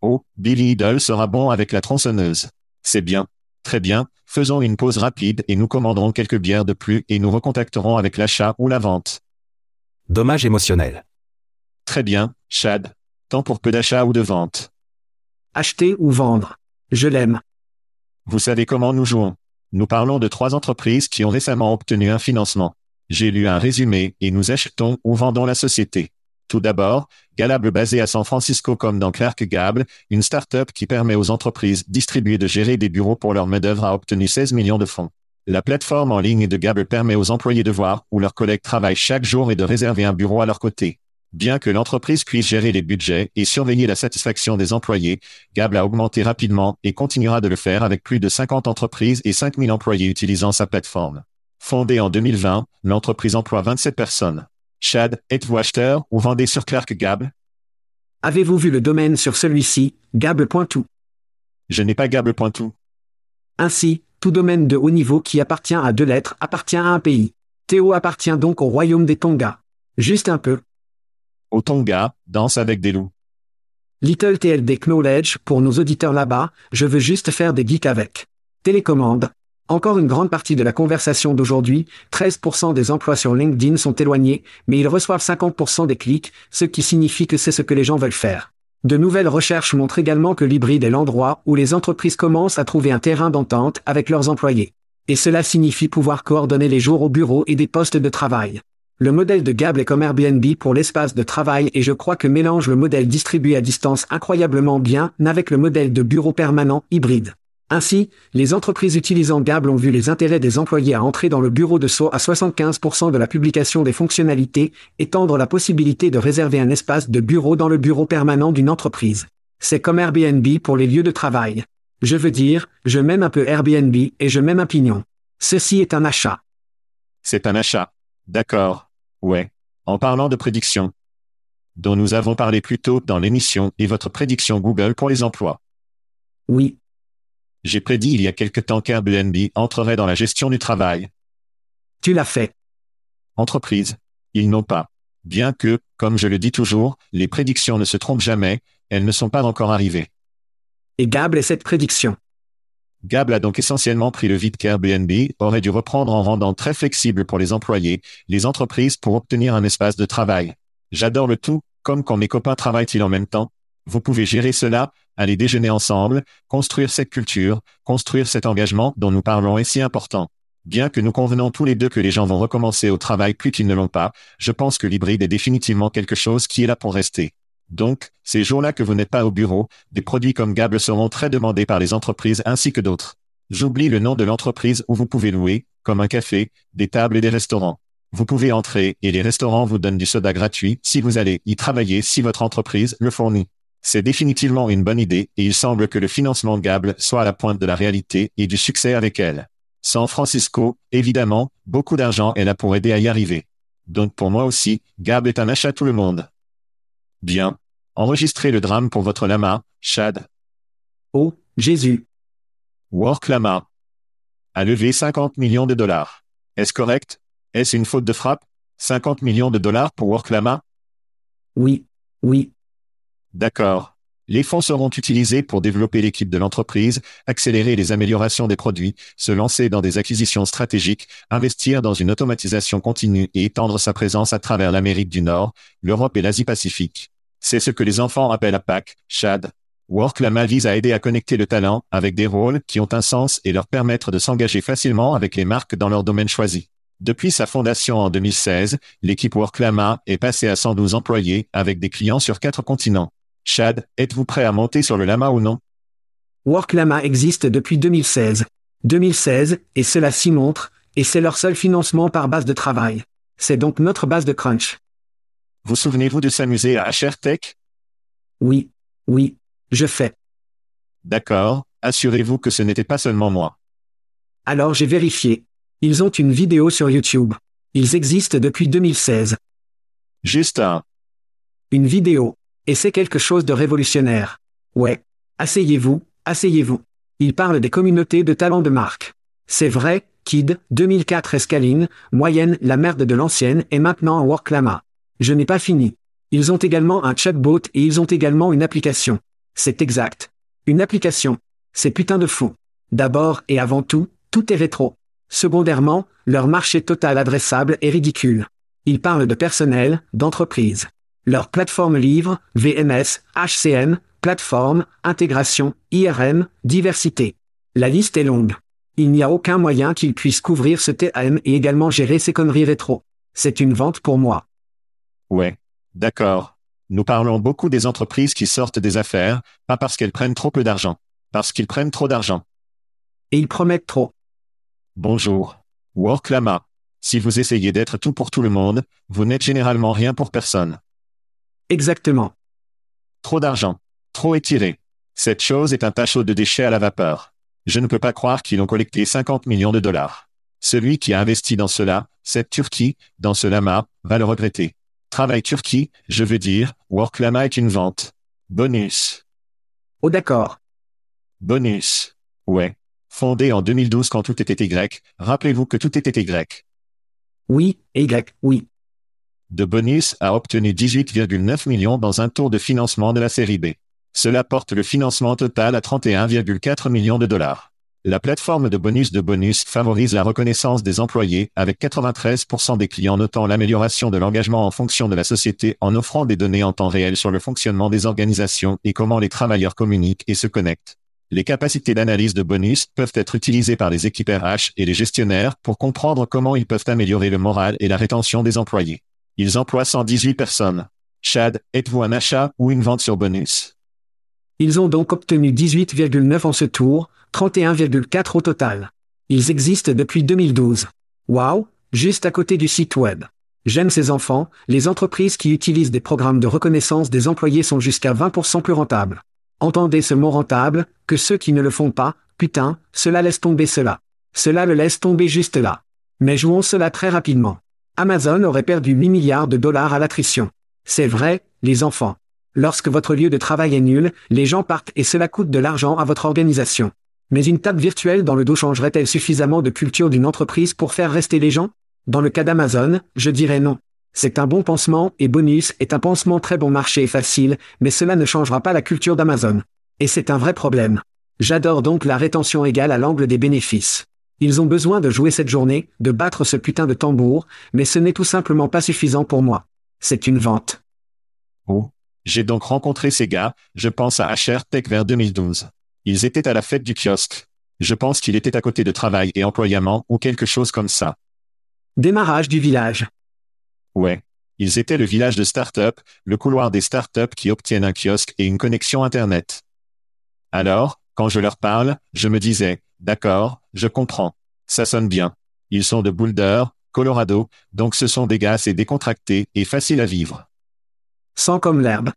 Oh, Billy Idol sera bon avec la tronçonneuse. C'est bien. Très bien, faisons une pause rapide et nous commanderons quelques bières de plus et nous recontacterons avec l'achat ou la vente. Dommage émotionnel. Très bien, Chad. Tant pour peu d'achat ou de vente. Acheter ou vendre. Je l'aime. Vous savez comment nous jouons. Nous parlons de trois entreprises qui ont récemment obtenu un financement. J'ai lu un résumé et nous achetons ou vendons la société. Tout d'abord, Galable basé à San Francisco comme dans Clark Gable, une start-up qui permet aux entreprises distribuées de gérer des bureaux pour leur main-d'œuvre a obtenu 16 millions de fonds. La plateforme en ligne de Gable permet aux employés de voir où leurs collègues travaillent chaque jour et de réserver un bureau à leur côté. Bien que l'entreprise puisse gérer les budgets et surveiller la satisfaction des employés, Gable a augmenté rapidement et continuera de le faire avec plus de 50 entreprises et 5000 employés utilisant sa plateforme. Fondée en 2020, l'entreprise emploie 27 personnes. Chad, êtes-vous acheteur ou vendez sur Clark Gable Avez-vous vu le domaine sur celui-ci, gable.tout Je n'ai pas Gable.tout. Ainsi, tout domaine de haut niveau qui appartient à deux lettres appartient à un pays. Théo appartient donc au royaume des Tonga. Juste un peu. Au Tonga, danse avec des loups. Little TLD Knowledge, pour nos auditeurs là-bas, je veux juste faire des geeks avec. Télécommande. Encore une grande partie de la conversation d'aujourd'hui, 13% des emplois sur LinkedIn sont éloignés, mais ils reçoivent 50% des clics, ce qui signifie que c'est ce que les gens veulent faire. De nouvelles recherches montrent également que l'hybride est l'endroit où les entreprises commencent à trouver un terrain d'entente avec leurs employés. Et cela signifie pouvoir coordonner les jours au bureau et des postes de travail. Le modèle de Gable est comme Airbnb pour l'espace de travail et je crois que mélange le modèle distribué à distance incroyablement bien avec le modèle de bureau permanent hybride. Ainsi, les entreprises utilisant Gable ont vu les intérêts des employés à entrer dans le bureau de saut à 75% de la publication des fonctionnalités, étendre la possibilité de réserver un espace de bureau dans le bureau permanent d'une entreprise. C'est comme Airbnb pour les lieux de travail. Je veux dire, je m'aime un peu Airbnb et je m'aime un pignon. Ceci est un achat. C'est un achat. D'accord. Ouais. En parlant de prédiction, dont nous avons parlé plus tôt dans l'émission et votre prédiction Google pour les emplois. Oui, J'ai prédit il y a quelque temps qu'Airbnb entrerait dans la gestion du travail. tu l'as fait. Entreprise. Ils n'ont pas. Bien que, comme je le dis toujours, les prédictions ne se trompent jamais, elles ne sont pas encore arrivées. Et Gable est cette prédiction. Gable a donc essentiellement pris le vide qu'Airbnb aurait dû reprendre en rendant très flexible pour les employés, les entreprises pour obtenir un espace de travail. J'adore le tout, comme quand mes copains travaillent-ils en même temps? Vous pouvez gérer cela, aller déjeuner ensemble, construire cette culture, construire cet engagement dont nous parlons est si important. Bien que nous convenons tous les deux que les gens vont recommencer au travail plus qu'ils ne l'ont pas, je pense que l'hybride est définitivement quelque chose qui est là pour rester. Donc, ces jours-là que vous n'êtes pas au bureau, des produits comme Gable seront très demandés par les entreprises ainsi que d'autres. J'oublie le nom de l'entreprise où vous pouvez louer, comme un café, des tables et des restaurants. Vous pouvez entrer et les restaurants vous donnent du soda gratuit si vous allez y travailler si votre entreprise le fournit. C'est définitivement une bonne idée et il semble que le financement Gable soit à la pointe de la réalité et du succès avec elle. San Francisco, évidemment, beaucoup d'argent est là pour aider à y arriver. Donc pour moi aussi, Gable est un achat tout le monde. Bien. Enregistrez le drame pour votre lama, Chad. Oh, Jésus. Work Lama. A levé 50 millions de dollars. Est-ce correct? Est-ce une faute de frappe? 50 millions de dollars pour Work Lama? Oui, oui, D'accord. Les fonds seront utilisés pour développer l'équipe de l'entreprise, accélérer les améliorations des produits, se lancer dans des acquisitions stratégiques, investir dans une automatisation continue et étendre sa présence à travers l'Amérique du Nord, l'Europe et l'Asie-Pacifique. C'est ce que les enfants appellent à PAC, Chad. Worklama vise à aider à connecter le talent avec des rôles qui ont un sens et leur permettre de s'engager facilement avec les marques dans leur domaine choisi. Depuis sa fondation en 2016, l'équipe Worklama est passée à 112 employés avec des clients sur quatre continents. Chad, êtes-vous prêt à monter sur le lama ou non? Worklama existe depuis 2016. 2016, et cela s'y montre, et c'est leur seul financement par base de travail. C'est donc notre base de crunch. Vous souvenez-vous de s'amuser à HR Tech? Oui, oui, je fais. D'accord, assurez-vous que ce n'était pas seulement moi. Alors j'ai vérifié. Ils ont une vidéo sur YouTube. Ils existent depuis 2016. Juste un. Une vidéo. Et c'est quelque chose de révolutionnaire. Ouais. Asseyez-vous, asseyez-vous. Ils parlent des communautés de talents de marque. C'est vrai, Kid, 2004 Escaline, moyenne, la merde de l'ancienne, est maintenant en Worklama. Je n'ai pas fini. Ils ont également un chatbot et ils ont également une application. C'est exact. Une application. C'est putain de fou. D'abord et avant tout, tout est rétro. Secondairement, leur marché total adressable est ridicule. Ils parlent de personnel, d'entreprise. Leur plateforme livre, VMS, HCM, plateforme, intégration, IRM, diversité. La liste est longue. Il n'y a aucun moyen qu'ils puissent couvrir ce TAM et également gérer ces conneries rétro. C'est une vente pour moi. Ouais. D'accord. Nous parlons beaucoup des entreprises qui sortent des affaires, pas parce qu'elles prennent trop peu d'argent. Parce qu'ils prennent trop d'argent. Et ils promettent trop. Bonjour. Worklama. Si vous essayez d'être tout pour tout le monde, vous n'êtes généralement rien pour personne. Exactement. Trop d'argent. Trop étiré. Cette chose est un tachot de déchets à la vapeur. Je ne peux pas croire qu'ils ont collecté 50 millions de dollars. Celui qui a investi dans cela, cette Turquie, dans ce lama, va le regretter. Travail Turquie, je veux dire, Worklama est une vente. Bonus. Oh d'accord. Bonus. Ouais. Fondé en 2012 quand tout était Y, rappelez-vous que tout était Y. Oui, Y, oui. De Bonus a obtenu 18,9 millions dans un tour de financement de la série B. Cela porte le financement total à 31,4 millions de dollars. La plateforme de bonus de bonus favorise la reconnaissance des employés avec 93% des clients notant l'amélioration de l'engagement en fonction de la société en offrant des données en temps réel sur le fonctionnement des organisations et comment les travailleurs communiquent et se connectent. Les capacités d'analyse de bonus peuvent être utilisées par les équipes RH et les gestionnaires pour comprendre comment ils peuvent améliorer le moral et la rétention des employés. Ils emploient 118 personnes. Chad, êtes-vous un achat ou une vente sur bonus? Ils ont donc obtenu 18,9 en ce tour, 31,4 au total. Ils existent depuis 2012. Waouh, juste à côté du site web. J'aime ces enfants, les entreprises qui utilisent des programmes de reconnaissance des employés sont jusqu'à 20% plus rentables. Entendez ce mot rentable, que ceux qui ne le font pas, putain, cela laisse tomber cela. Cela le laisse tomber juste là. Mais jouons cela très rapidement. Amazon aurait perdu 8 milliards de dollars à l'attrition. C'est vrai, les enfants. Lorsque votre lieu de travail est nul, les gens partent et cela coûte de l'argent à votre organisation. Mais une table virtuelle dans le dos changerait-elle suffisamment de culture d'une entreprise pour faire rester les gens? Dans le cas d'Amazon, je dirais non. C'est un bon pansement et Bonus est un pansement très bon marché et facile, mais cela ne changera pas la culture d'Amazon. Et c'est un vrai problème. J'adore donc la rétention égale à l'angle des bénéfices. Ils ont besoin de jouer cette journée, de battre ce putain de tambour, mais ce n'est tout simplement pas suffisant pour moi. C'est une vente. Oh. J'ai donc rencontré ces gars, je pense à HR Tech vers 2012. Ils étaient à la fête du kiosque. Je pense qu'il était à côté de travail et employament ou quelque chose comme ça. Démarrage du village. Ouais. Ils étaient le village de start-up, le couloir des start-up qui obtiennent un kiosque et une connexion Internet. Alors, quand je leur parle, je me disais, d'accord, je comprends. Ça sonne bien. Ils sont de Boulder, Colorado, donc ce sont des gars assez décontractés et faciles à vivre. Sans comme l'herbe.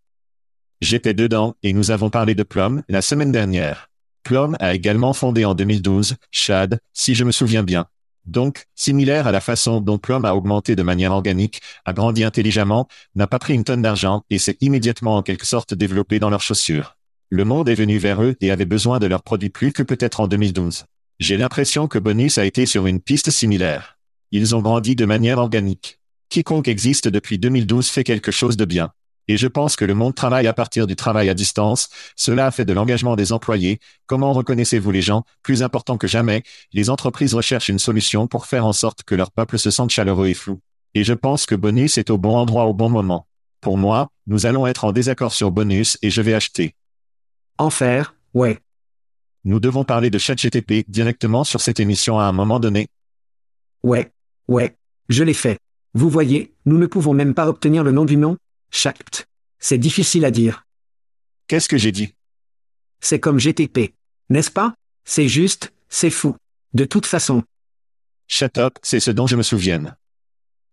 J'étais dedans et nous avons parlé de Plum la semaine dernière. Plum a également fondé en 2012, Chad, si je me souviens bien. Donc, similaire à la façon dont Plum a augmenté de manière organique, a grandi intelligemment, n'a pas pris une tonne d'argent et s'est immédiatement en quelque sorte développé dans leurs chaussures. Le monde est venu vers eux et avait besoin de leurs produits plus que peut-être en 2012. J'ai l'impression que Bonus a été sur une piste similaire. Ils ont grandi de manière organique. Quiconque existe depuis 2012 fait quelque chose de bien. Et je pense que le monde travaille à partir du travail à distance. Cela a fait de l'engagement des employés. Comment reconnaissez-vous les gens? Plus important que jamais, les entreprises recherchent une solution pour faire en sorte que leur peuple se sente chaleureux et flou. Et je pense que Bonus est au bon endroit au bon moment. Pour moi, nous allons être en désaccord sur Bonus et je vais acheter. Enfer, ouais. Nous devons parler de ChatGTP directement sur cette émission à un moment donné. Ouais, ouais, je l'ai fait. Vous voyez, nous ne pouvons même pas obtenir le nom du nom Chact. C'est difficile à dire. Qu'est-ce que j'ai dit? C'est comme GTP. N'est-ce pas? C'est juste, c'est fou. De toute façon. Shut up, c'est ce dont je me souvienne.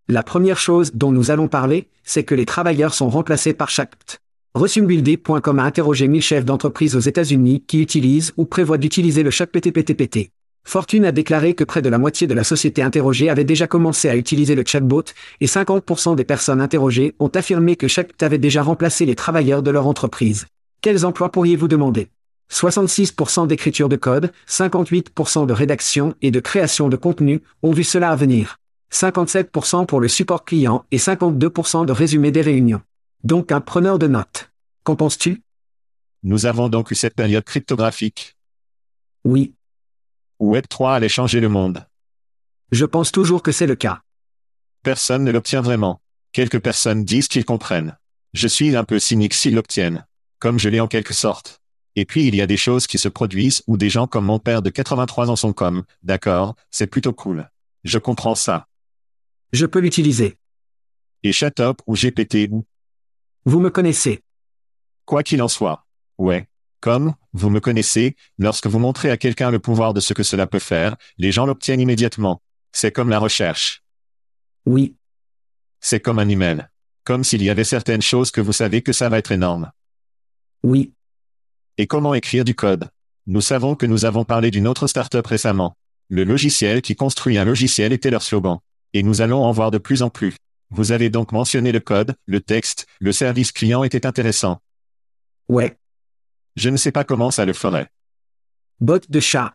La première chose dont nous allons parler, c'est que les travailleurs sont remplacés par Chact. Resumebuilder.com a interrogé 1000 chefs d'entreprise aux États-Unis qui utilisent ou prévoient d'utiliser le chat PTPTPT. Fortune a déclaré que près de la moitié de la société interrogée avait déjà commencé à utiliser le chatbot, et 50% des personnes interrogées ont affirmé que Chat avait déjà remplacé les travailleurs de leur entreprise. Quels emplois pourriez-vous demander? 66% d'écriture de code, 58% de rédaction et de création de contenu ont vu cela à venir. 57% pour le support client et 52% de résumé des réunions. Donc un preneur de notes. Qu'en penses-tu? Nous avons donc eu cette période cryptographique. Oui. Web 3 allait changer le monde. Je pense toujours que c'est le cas. Personne ne l'obtient vraiment. Quelques personnes disent qu'ils comprennent. Je suis un peu cynique s'ils l'obtiennent. Comme je l'ai en quelque sorte. Et puis il y a des choses qui se produisent où des gens comme mon père de 83 ans sont comme, d'accord, c'est plutôt cool. Je comprends ça. Je peux l'utiliser. Et Chatop ou GPT ou Vous me connaissez. quoi qu'il en soit. Ouais. Comme, vous me connaissez, lorsque vous montrez à quelqu'un le pouvoir de ce que cela peut faire, les gens l'obtiennent immédiatement. C'est comme la recherche. Oui. C'est comme un email. Comme s'il y avait certaines choses que vous savez que ça va être énorme. Oui. Et comment écrire du code? Nous savons que nous avons parlé d'une autre startup récemment. Le logiciel qui construit un logiciel était leur slogan. Et nous allons en voir de plus en plus. Vous avez donc mentionné le code, le texte, le service client était intéressant. Ouais. Je ne sais pas comment ça le ferait. Bot de chat.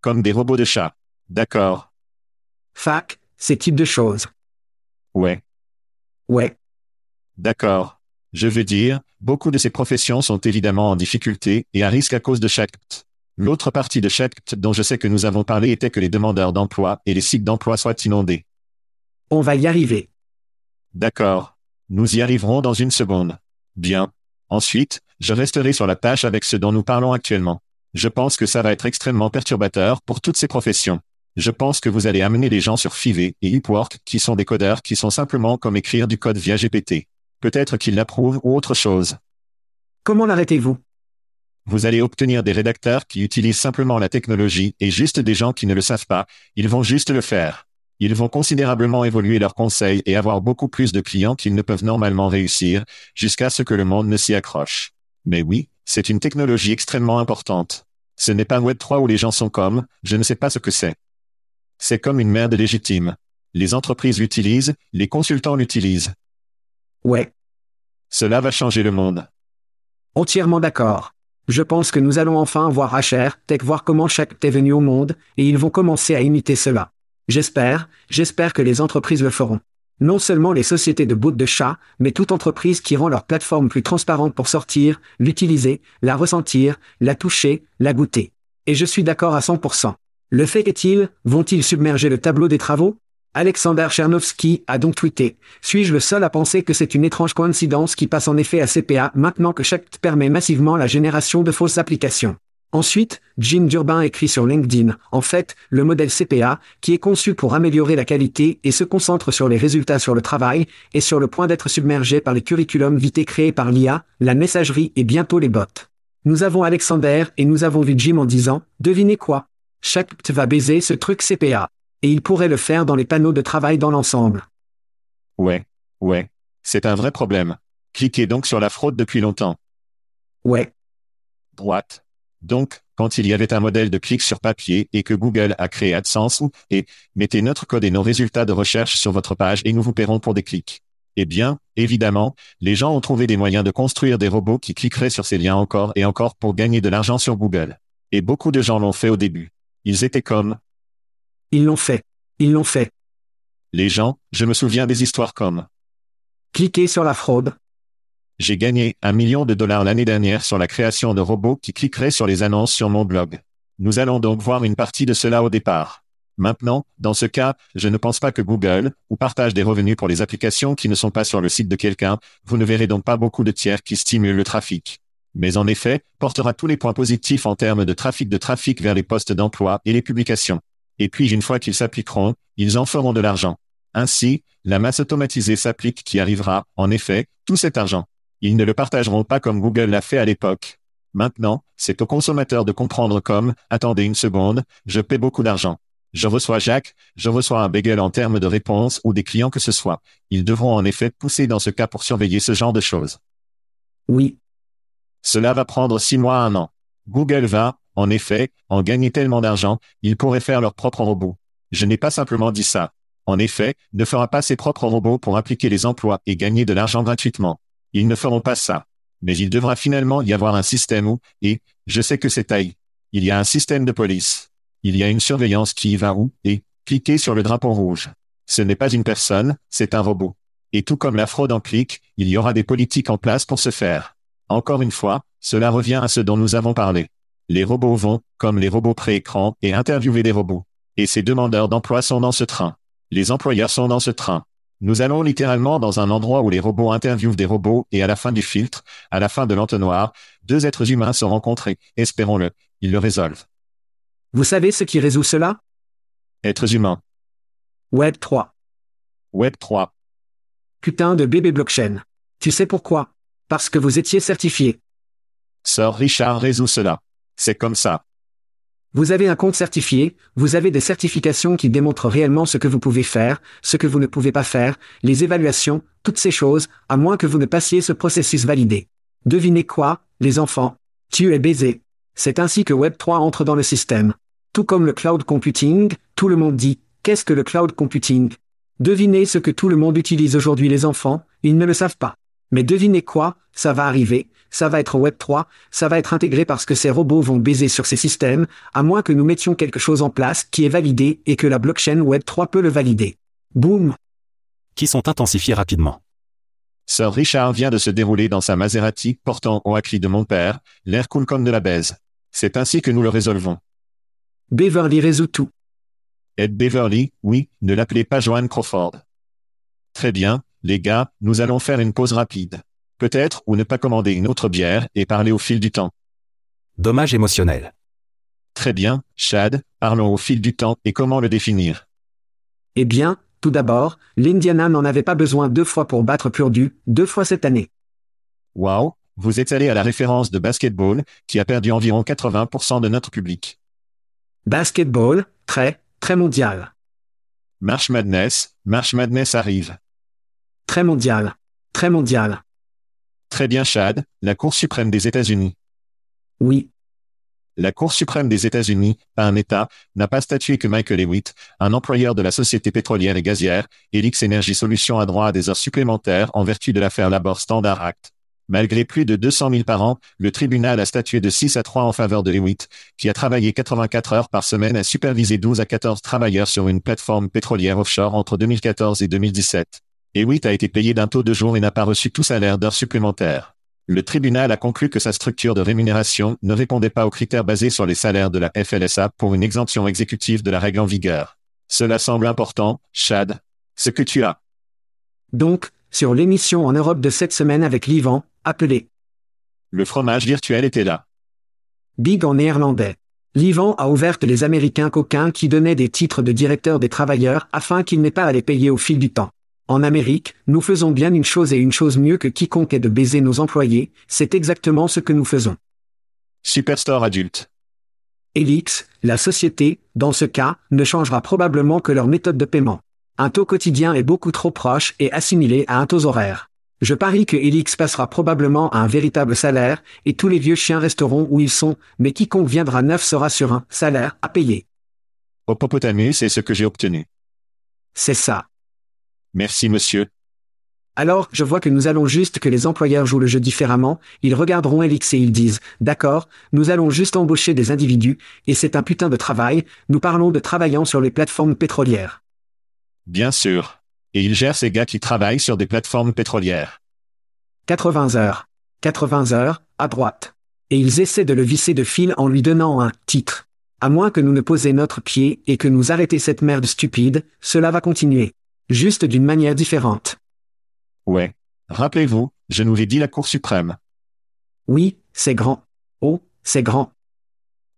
Comme des robots de chat. D'accord. Fac, ces types de choses. Ouais. Ouais. D'accord. Je veux dire, beaucoup de ces professions sont évidemment en difficulté et à risque à cause de Shact. L'autre partie de Shact dont je sais que nous avons parlé était que les demandeurs d'emploi et les sites d'emploi soient inondés. On va y arriver. D'accord. Nous y arriverons dans une seconde. Bien. Ensuite, je resterai sur la tâche avec ce dont nous parlons actuellement. Je pense que ça va être extrêmement perturbateur pour toutes ces professions. Je pense que vous allez amener les gens sur Fiverr et Upwork qui sont des codeurs qui sont simplement comme écrire du code via GPT. Peut-être qu'ils l'approuvent ou autre chose. Comment l'arrêtez-vous? Vous allez obtenir des rédacteurs qui utilisent simplement la technologie et juste des gens qui ne le savent pas, ils vont juste le faire. Ils vont considérablement évoluer leurs conseils et avoir beaucoup plus de clients qu'ils ne peuvent normalement réussir, jusqu'à ce que le monde ne s'y accroche. Mais oui, c'est une technologie extrêmement importante. Ce n'est pas Web3 où les gens sont comme, je ne sais pas ce que c'est. C'est comme une merde légitime. Les entreprises l'utilisent, les consultants l'utilisent. Ouais. Cela va changer le monde. Entièrement d'accord. Je pense que nous allons enfin voir HR, Tech voir comment chaque est venu au monde, et ils vont commencer à imiter cela. J'espère, j'espère que les entreprises le feront. Non seulement les sociétés de bout de chat, mais toute entreprise qui rend leur plateforme plus transparente pour sortir, l'utiliser, la ressentir, la toucher, la goûter. Et je suis d'accord à 100%. Le fait est-il, vont-ils submerger le tableau des travaux? Alexander Chernovsky a donc tweeté Suis-je le seul à penser que c'est une étrange coïncidence qui passe en effet à CPA maintenant que chaque permet massivement la génération de fausses applications? Ensuite, Jim Durbin écrit sur LinkedIn, en fait, le modèle CPA, qui est conçu pour améliorer la qualité et se concentre sur les résultats sur le travail, est sur le point d'être submergé par les curriculums vitae créés par l'IA, la messagerie et bientôt les bots. Nous avons Alexander et nous avons vu Jim en disant, devinez quoi? Chaque va baiser ce truc CPA. Et il pourrait le faire dans les panneaux de travail dans l'ensemble. Ouais. Ouais. C'est un vrai problème. Cliquez donc sur la fraude depuis longtemps. Ouais. Droite. Donc, quand il y avait un modèle de clic sur papier et que Google a créé AdSense, et mettez notre code et nos résultats de recherche sur votre page et nous vous paierons pour des clics. Eh bien, évidemment, les gens ont trouvé des moyens de construire des robots qui cliqueraient sur ces liens encore et encore pour gagner de l'argent sur Google. Et beaucoup de gens l'ont fait au début. Ils étaient comme, Ils l'ont fait. Ils l'ont fait. les gens, je me souviens des histoires comme, Cliquez sur la fraude. J'ai gagné un million de dollars l'année dernière sur la création de robots qui cliqueraient sur les annonces sur mon blog. Nous allons donc voir une partie de cela au départ. Maintenant, dans ce cas, je ne pense pas que Google, ou partage des revenus pour les applications qui ne sont pas sur le site de quelqu'un, vous ne verrez donc pas beaucoup de tiers qui stimulent le trafic. Mais en effet, portera tous les points positifs en termes de trafic de trafic vers les postes d'emploi et les publications. Et puis une fois qu'ils s'appliqueront, ils en feront de l'argent. Ainsi, la masse automatisée s'applique qui arrivera, en effet, tout cet argent. Ils ne le partageront pas comme Google l'a fait à l'époque. Maintenant, c'est aux consommateurs de comprendre comme, attendez une seconde, je paie beaucoup d'argent. Je reçois Jacques, je reçois un bagel en termes de réponse ou des clients que ce soit. Ils devront en effet pousser dans ce cas pour surveiller ce genre de choses. Oui. Cela va prendre six mois à un an. Google va, en effet, en gagner tellement d'argent, ils pourraient faire leur propre robot. Je n'ai pas simplement dit ça. En effet, ne fera pas ses propres robots pour appliquer les emplois et gagner de l'argent gratuitement. Ils ne feront pas ça. Mais il devra finalement y avoir un système où, et, je sais que c'est taille. Il y a un système de police. Il y a une surveillance qui y va où, et, cliquez sur le drapeau rouge. Ce n'est pas une personne, c'est un robot. Et tout comme la fraude en clic, il y aura des politiques en place pour ce faire. Encore une fois, Cela revient à ce dont nous avons parlé. Les robots vont, comme les robots pré-écran, et interviewer des robots. Et ces demandeurs d'emploi sont dans ce train. Les employeurs sont dans ce train. Nous allons littéralement dans un endroit où les robots interviewent des robots et à la fin du filtre, à la fin de l'entonnoir, deux êtres humains se rencontrent et, espérons-le, ils le résolvent. Vous savez ce qui résout cela? Êtres humains. Web 3. Web 3. Putain de bébé blockchain. Tu sais pourquoi? Parce que vous étiez certifié. Sir Richard résout cela. C'est comme ça. Vous avez un compte certifié, vous avez des certifications qui démontrent réellement ce que vous pouvez faire, ce que vous ne pouvez pas faire, les évaluations, toutes ces choses, à moins que vous ne passiez ce processus validé. Devinez quoi, les enfants? Tu es baisé. C'est ainsi que Web3 entre dans le système. Tout comme le cloud computing, tout le monde dit, qu'est-ce que le cloud computing? Devinez ce que tout le monde utilise aujourd'hui les enfants, ils ne le savent pas. Mais devinez quoi, ça va arriver, ça va être Web 3, ça va être intégré parce que ces robots vont baiser sur ces systèmes, à moins que nous mettions quelque chose en place qui est validé et que la blockchain Web 3 peut le valider. Boum Qui sont intensifiés rapidement. Sir Richard vient de se dérouler dans sa Maserati portant au cri de mon père, l'air cool comme de la baise. C'est ainsi que nous le résolvons. Beverly résout tout. Ed Beverly, oui, ne l'appelez pas Joanne Crawford. Très bien, les gars, nous allons faire une pause rapide. Peut-être ou ne pas commander une autre bière et parler au fil du temps. Dommage émotionnel. Très bien, Chad, parlons au fil du temps et comment le définir. Eh bien, tout d'abord, l'Indiana n'en avait pas besoin deux fois pour battre Purdue, deux fois cette année. Wow, vous êtes allé à la référence de basketball, qui a perdu environ 80% de notre public. Basketball, très, très mondial. March Madness, March Madness arrive. Très mondial. Très mondial. Très bien Chad, la Cour suprême des États-Unis. Oui. La Cour suprême des États-Unis, pas un État, n'a pas statué que Michael Hewitt, un employeur de la société pétrolière et gazière, Elix Energy Solutions a droit à des heures supplémentaires en vertu de l'affaire Labor Standard Act. Malgré plus de 200 000 par an, le tribunal a statué de 6 à 3 en faveur de Hewitt, qui a travaillé 84 heures par semaine à superviser 12 à 14 travailleurs sur une plateforme pétrolière offshore entre 2014 et 2017. Hewitt a été payé d'un taux de jour et n'a pas reçu tout salaire d'heures supplémentaires. Le tribunal a conclu que sa structure de rémunération ne répondait pas aux critères basés sur les salaires de la FLSA pour une exemption exécutive de la règle en vigueur. Cela semble important, Chad. Ce que tu as. Donc, sur l'émission en Europe de cette semaine avec l'Ivan, appelé Le fromage virtuel était là. Big en néerlandais. L'Ivan a ouvert les Américains coquins qui donnaient des titres de directeur des travailleurs afin qu'ils n'aient pas à les payer au fil du temps. En Amérique, nous faisons bien une chose et une chose mieux que quiconque est de baiser nos employés, c'est exactement ce que nous faisons. Superstore adulte. Elix, la société, dans ce cas, ne changera probablement que leur méthode de paiement. Un taux quotidien est beaucoup trop proche et assimilé à un taux horaire. Je parie que Elix passera probablement à un véritable salaire, et tous les vieux chiens resteront où ils sont, mais quiconque viendra neuf sera sur un salaire à payer. Hippopotamus, c'est ce que j'ai obtenu. C'est ça. Merci monsieur. Alors, je vois que nous allons juste que les employeurs jouent le jeu différemment, ils regarderont Elix et ils disent, d'accord, nous allons juste embaucher des individus, et c'est un putain de travail, nous parlons de travaillant sur les plateformes pétrolières. Bien sûr. Et il gère ces gars qui travaillent sur des plateformes pétrolières. 80 heures. 80 heures, à droite. Et ils essaient de le visser de fil en lui donnant un titre. À moins que nous ne posions notre pied et que nous arrêtions cette merde stupide, cela va continuer. Juste d'une manière différente. Ouais. Rappelez-vous, je nous l'ai dit la Cour suprême. Oui, c'est grand. Oh, c'est grand.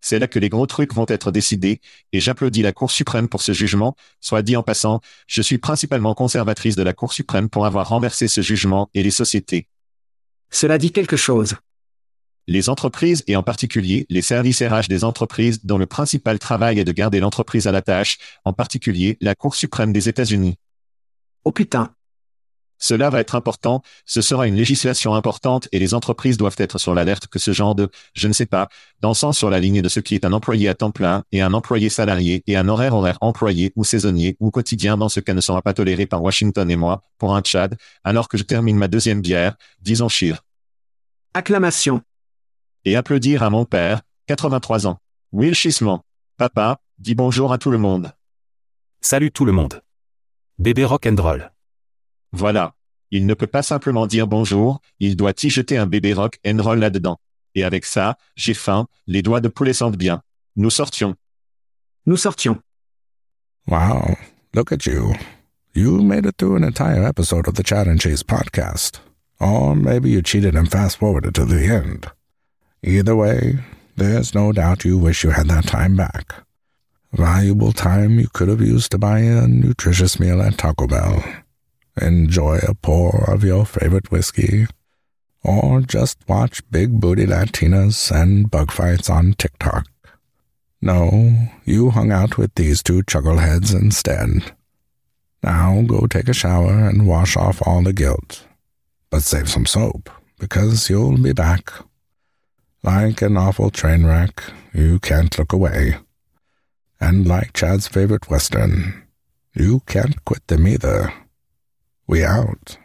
C'est là que les gros trucs vont être décidés, et j'applaudis la Cour suprême pour ce jugement, soit dit en passant, je suis principalement conservatrice de la Cour suprême pour avoir renversé ce jugement et les sociétés. Cela dit quelque chose. Les entreprises et en particulier les services RH des entreprises dont le principal travail est de garder l'entreprise à la tâche, en particulier la Cour suprême des États-Unis. Oh putain. Cela va être important, ce sera une législation importante et les entreprises doivent être sur l'alerte que ce genre de, je ne sais pas, dansant sur la ligne de ce qui est un employé à temps plein et un employé salarié et un horaire horaire employé ou saisonnier ou quotidien dans ce cas ne sera pas toléré par Washington et moi, pour un Tchad, alors que je termine ma deuxième bière, disons Shir. Acclamation. Et applaudir à mon père, 83 ans. Will Chisement. Papa, dis bonjour à tout le monde. Salut tout le monde. Bébé rock and roll. Voilà. Il ne peut pas simplement dire bonjour, il doit y jeter un bébé rock and roll là-dedans. Et avec ça, j'ai faim, les doigts de poulet sentent bien. Nous sortions. Nous sortions. Wow, look at you. You made it through an entire episode of the Chat and Cheese podcast. Or maybe you cheated and fast forwarded to the end. Either way, there's no doubt you wish you had that time back. Valuable time you could have used to buy a nutritious meal at Taco Bell, enjoy a pour of your favorite whiskey, or just watch big booty Latinas and bug fights on TikTok. No, you hung out with these two chuckleheads instead. Now go take a shower and wash off all the guilt. But save some soap, because you'll be back. Like an awful train wreck, you can't look away. And like Chad's favorite Western, you can't quit them either. We out.